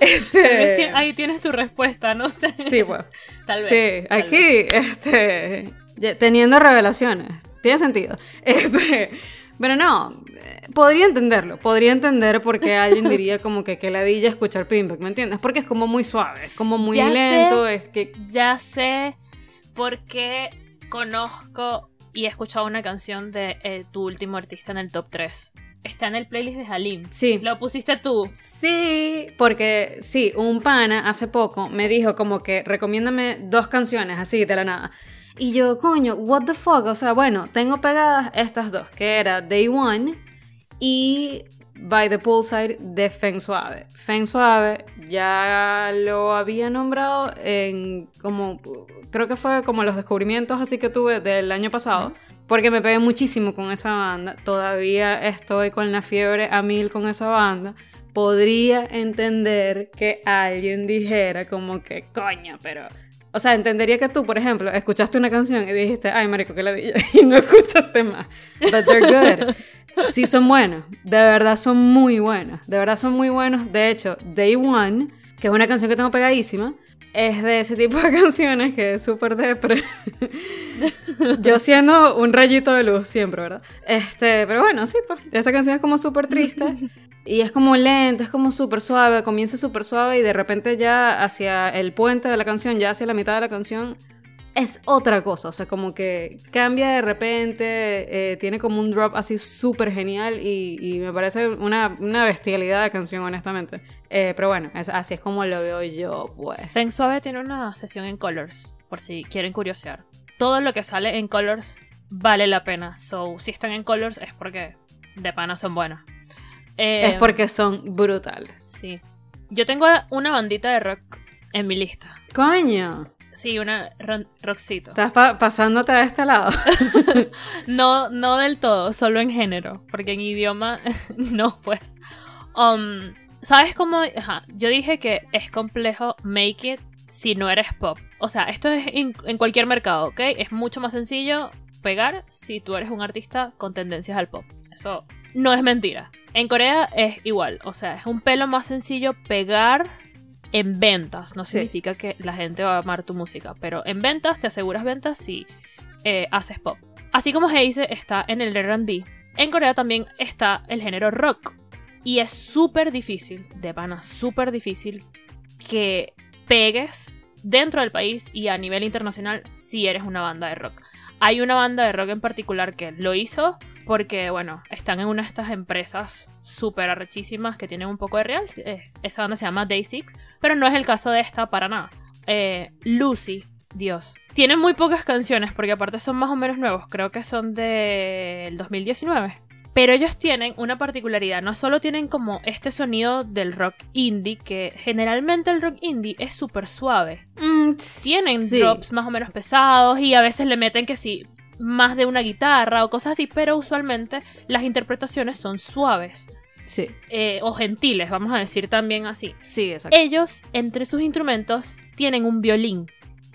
Este, ahí tienes tu respuesta, no sé. sí, pues. Tal vez. Sí, tal aquí, vez. este, teniendo revelaciones, tiene sentido. Este, pero no, podría entenderlo, podría entender por qué alguien diría como que que ladilla escuchar Pinback, ¿me entiendes? Porque es como muy suave, es como muy Ya sé. lento, es que Ya sé por qué conozco y he escuchado una canción de eh, tu último artista en el top 3. Está en el playlist de Halim. sí. Lo pusiste tú. Sí, porque sí, un pana hace poco me dijo como que recomiéndame dos canciones así de la nada. Y yo, coño, what the fuck, o sea, bueno, tengo pegadas estas dos, que era Day One y By the Poolside de Feng Suave. Feng Suave ya lo había nombrado en como, creo que fue como los descubrimientos así que tuve del año pasado. Porque me pegué muchísimo con esa banda. Todavía estoy con la fiebre a mil con esa banda. Podría entender que alguien dijera como que, coño, pero... O sea, entendería que tú, por ejemplo, escuchaste una canción y dijiste, ay, marico, que la di y no escuchaste más. But they're good. Sí son buenos. De verdad son muy buenos. De verdad son muy buenos. De hecho, Day One, que es una canción que tengo pegadísima, es de ese tipo de canciones que es súper depre. Yo siendo un rayito de luz siempre, ¿verdad? Este, pero bueno, sí, pues. Esa canción es como súper triste. Y es como lenta, es como súper suave. Comienza súper suave y de repente ya hacia el puente de la canción, ya hacia la mitad de la canción, es otra cosa. O sea, como que cambia de repente, eh, tiene como un drop así súper genial y, y me parece una, una bestialidad de canción, honestamente. Eh, pero bueno, es- así es como lo veo yo, pues. Feng Suave tiene una sesión en Colors, por si quieren curiosear. Todo lo que sale en Colors vale la pena. So, si están en Colors es porque de pana son buenas. Eh, Es porque son brutales. Sí. Yo tengo una bandita de rock en mi lista. Coño, Sí, una ro- rockcito. estás pa- pasándote a este lado. No, no del todo, solo en género, porque en idioma no, pues. Um, ¿Sabes cómo? Ajá, yo dije que es complejo make it si no eres pop. O sea, esto es en, en cualquier mercado, ¿ok? Es mucho más sencillo pegar si tú eres un artista con tendencias al pop. Eso no es mentira. En Corea es igual, o sea, es un pelo más sencillo pegar en ventas. No Sí. significa que la gente va a amar tu música, pero en ventas te aseguras ventas si eh, haces pop. Así como Heise está en el RB, en Corea también está el género rock. Y es súper difícil, de pana, súper difícil que pegues dentro del país y a nivel internacional si eres una banda de rock. Hay una banda de rock en particular que lo hizo porque, bueno, están en una de estas empresas súper arrechísimas que tienen un poco de real. Eh, esa banda se llama Day Six, pero no es el caso de esta para nada. Eh, Lucy, Dios. Tienen muy pocas canciones porque aparte son más o menos nuevos, creo que son del 2019. Pero ellos tienen una particularidad, no solo tienen como este sonido del rock indie, que generalmente el rock indie es súper suave. Mm, Tienen sí. drops más o menos pesados y a veces le meten que sí, más de una guitarra o cosas así, pero usualmente las interpretaciones son suaves Sí, eh, o gentiles, vamos a decir también así. sí, exacto. Ellos, entre sus instrumentos, tienen un violín,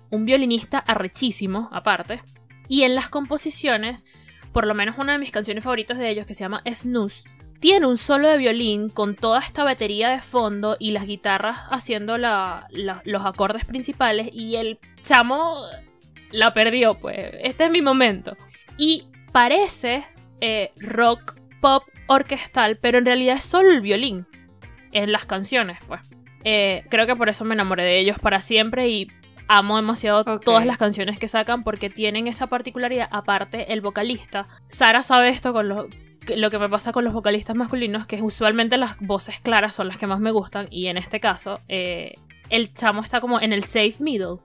un violinista arrechísimo, aparte, y en las composiciones, por lo menos una de mis canciones favoritas de ellos, que se llama Snooze, tiene un solo de violín con toda esta batería de fondo y las guitarras haciendo la- la- los acordes principales, y el chamo la perdió, pues. Este es mi momento. Y parece eh, rock, pop, orquestal, pero en realidad es solo el violín en las canciones, pues. Eh, creo que por eso me enamoré de ellos para siempre y amo demasiado Ok. todas las canciones que sacan porque tienen esa particularidad. Aparte, el vocalista. Sara sabe esto con los lo que me pasa con los vocalistas masculinos, que usualmente las voces claras son las que más me gustan y en este caso eh, el chamo está como en el safe middle.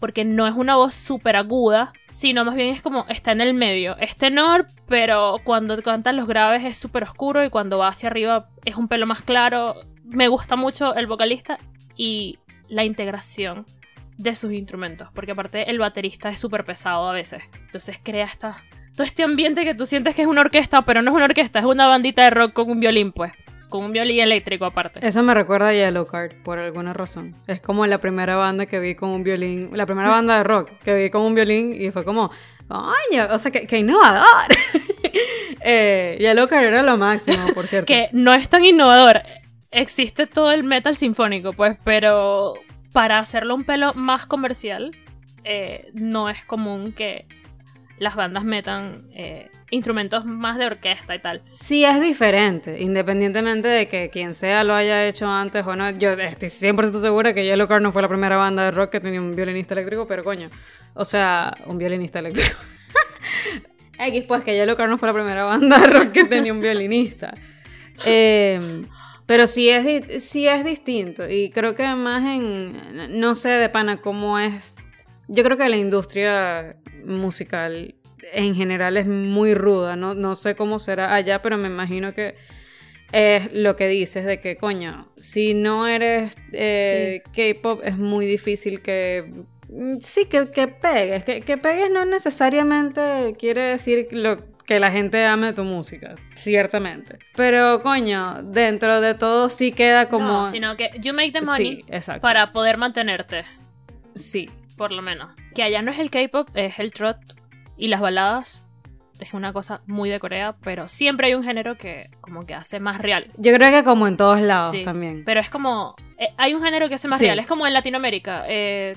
Porque no es una voz súper aguda, sino más bien es como está en el medio. Es tenor, pero cuando cantan los graves es súper oscuro y cuando va hacia arriba es un pelo más claro. Me gusta mucho el vocalista y la integración de sus instrumentos, porque aparte el baterista es súper pesado a veces. Entonces crea esta, todo este ambiente que tú sientes que es una orquesta, pero no es una orquesta, es una bandita de rock con un violín, pues. Con un violín eléctrico aparte. Eso me recuerda a Yellowcard, por alguna razón. Es como la primera banda que vi con un violín, la primera banda de rock que vi con un violín y fue como, coño, o sea, que, que innovador. eh, Yellowcard era lo máximo, por cierto. que no es tan innovador. Existe todo el metal sinfónico, pues, pero para hacerlo un pelo más comercial, eh, no es común que las bandas metan eh, instrumentos más de orquesta y tal. Sí es diferente, independientemente de que quien sea lo haya hecho antes o no. Yo estoy 100% segura que Yellowcard no fue la primera banda de rock que tenía un violinista eléctrico, pero coño, o sea, un violinista eléctrico. X, pues que Yellowcard no fue la primera banda de rock que tenía un violinista. Eh, pero sí es, sí es distinto y creo que además en, no sé de pana cómo es, yo creo que la industria musical en general es muy ruda, no, no sé cómo será allá, pero me imagino que es lo que dices de que, coño, si no eres eh, K-pop es muy difícil que... mm, Sí, que, que pegues. Que, que pegues no necesariamente quiere decir lo, que la gente ame tu música, ciertamente. Pero, coño, dentro de todo sí queda como... No, sino que you make the money Sí, exacto. para poder mantenerte, Sí, por lo menos. Que allá no es el K-pop, es el trot y las baladas. Es una cosa muy de Corea, pero siempre hay un género que como que hace más real. yo creo que como en todos lados Sí, también. Pero es como. eh, hay un género que hace más Sí. real. Es como en Latinoamérica. Eh,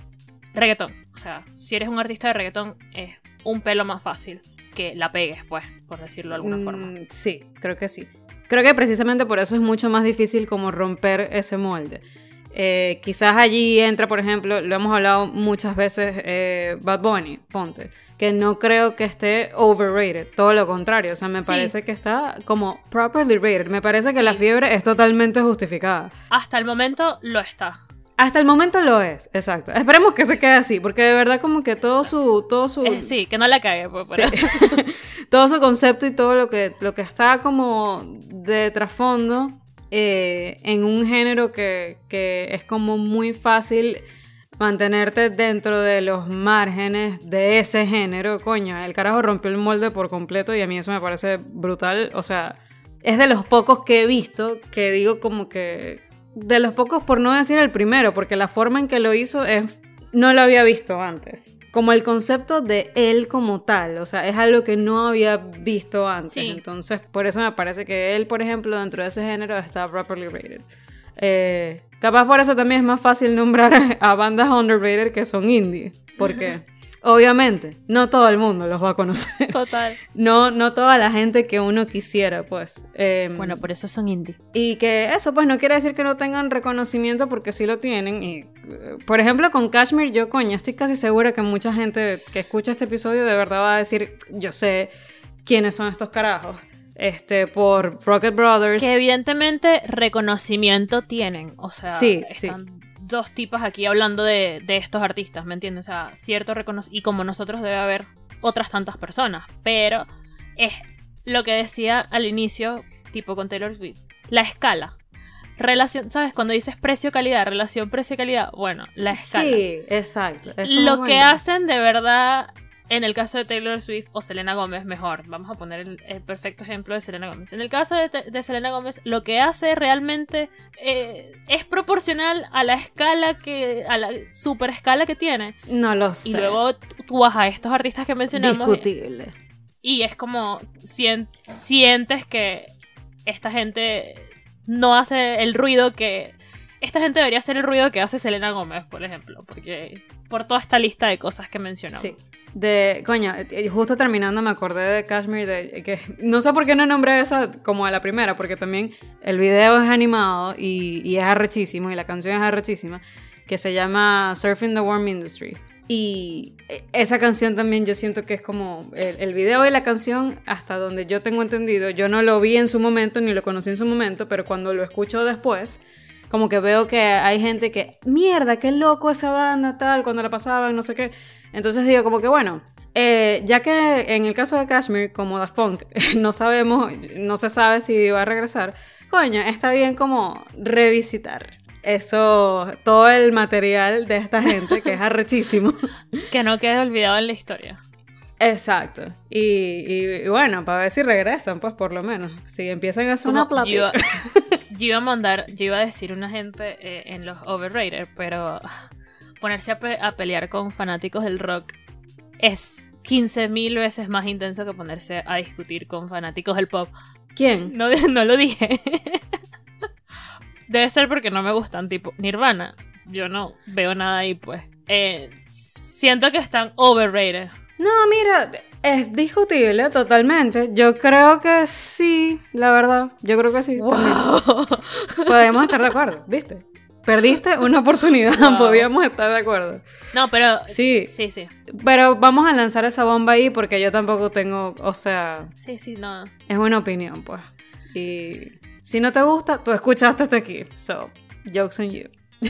reggaetón. O sea, si eres un artista de reggaetón, es un pelo más fácil que la pegues, pues, por decirlo de alguna Mm, forma. Sí, creo que sí. Creo que precisamente por eso es mucho más difícil como romper ese molde. Eh, quizás allí entra, por ejemplo, lo hemos hablado muchas veces, eh, Bad Bunny, ponte, que no creo que esté overrated, todo lo contrario, o sea, me Sí. parece que está como properly rated, me parece que Sí. la fiebre es totalmente justificada. Hasta el momento lo está. Hasta el momento lo es, exacto. Esperemos que se quede así, porque de verdad como que todo su, todo su, Eh, sí, que no la cague, pues, pero- Sí. todo su concepto y todo lo que, lo que está como de trasfondo eh, en un género que, que es como muy fácil mantenerte dentro de los márgenes de ese género. Coño, el carajo rompió el molde por completo y a mí eso me parece brutal. O sea, es de los pocos que he visto que digo como que de los pocos, por no decir el primero, porque la forma en que lo hizo es, no lo había visto antes. Como el concepto de él como tal, o sea, es algo que no había visto antes. Sí. Entonces, por eso me parece que él, por ejemplo, dentro de ese género está properly rated. Eh, capaz por eso también es más fácil nombrar a bandas underrated que son indie, porque obviamente no todo el mundo los va a conocer. Total. No, no toda la gente que uno quisiera, pues. Em, Bueno, por eso son indie. y que eso, pues no quiere decir que no tengan reconocimiento porque sí lo tienen. Y, por ejemplo, con Kashmir, yo, coño, estoy casi segura que mucha gente que escucha este episodio de verdad va a decir, yo sé quiénes son estos carajos. Este, por Rocket Brothers. Que evidentemente reconocimiento tienen. O sea, Sí, sí. están dos tipas aquí hablando de, de estos artistas, ¿me entiendes? O sea, cierto reconocimiento. Y como nosotros debe haber otras tantas personas. Pero es lo que decía al inicio, tipo con Taylor Swift. La escala. Relación, ¿sabes? Cuando dices precio-calidad, relación precio-calidad, bueno, la escala. Sí, exacto. Es Lo que hacen de verdad, en el caso de Taylor Swift o Selena Gómez, mejor, vamos a poner el, el perfecto ejemplo de Selena Gómez. En el caso de, de Selena Gómez, lo que hace realmente eh, es proporcional a la escala que, a la super escala que tiene. No lo sé. Y luego tú vas a estos artistas que mencionamos Discutible. y es como sien- sientes que esta gente no hace el ruido que esta gente debería hacer el ruido que hace Selena Gómez, por ejemplo, porque por toda esta lista de cosas que mencionamos. Sí. De, coño, justo terminando me acordé de Kashmir, de, que no sé por qué no nombré esa como a la primera, porque también el video es animado y, es arrechísimo, y la canción es arrechísima, que se llama Surfing the Warm Industry. Y eh, esa canción también yo siento que es como el, el video y la canción, hasta donde yo tengo entendido, yo no lo vi en su momento ni lo conocí en su momento, pero cuando lo escucho después, como que veo que hay gente que, mierda, qué loco esa banda, tal, cuando la pasaban, no sé qué. Entonces digo, como que bueno, eh, ya que en el caso de Kashmir, como Daft Punk, no sabemos, no se sabe si va a regresar, coño, está bien como revisitar eso, todo el material de esta gente, que es arrechísimo. Que no quede olvidado en la historia. Exacto. Y, y- y bueno, para ver si regresan, pues por lo menos. Si empiezan a hacer una plática. yo iba a mandar, yo iba a decir una gente eh, en los overrated, pero ponerse a, pe- a pelear con fanáticos del rock es 15.000 veces más intenso que ponerse a discutir con fanáticos del pop. ¿Quién? No, no lo dije. Debe ser porque no me gustan, tipo Nirvana. Yo no veo nada ahí, pues. Eh, siento que están overrated. No, mira, es discutible totalmente. Yo creo que sí, la verdad. Yo creo que sí. también. Podemos estar de acuerdo, ¿viste? Perdiste una oportunidad, Wow. podíamos estar de acuerdo. No, pero Sí, sí, sí. pero vamos a lanzar esa bomba ahí porque yo tampoco tengo, o sea, Sí, sí, no. es una opinión, pues. Y si no te gusta, tú escuchaste hasta aquí. So, jokes on you.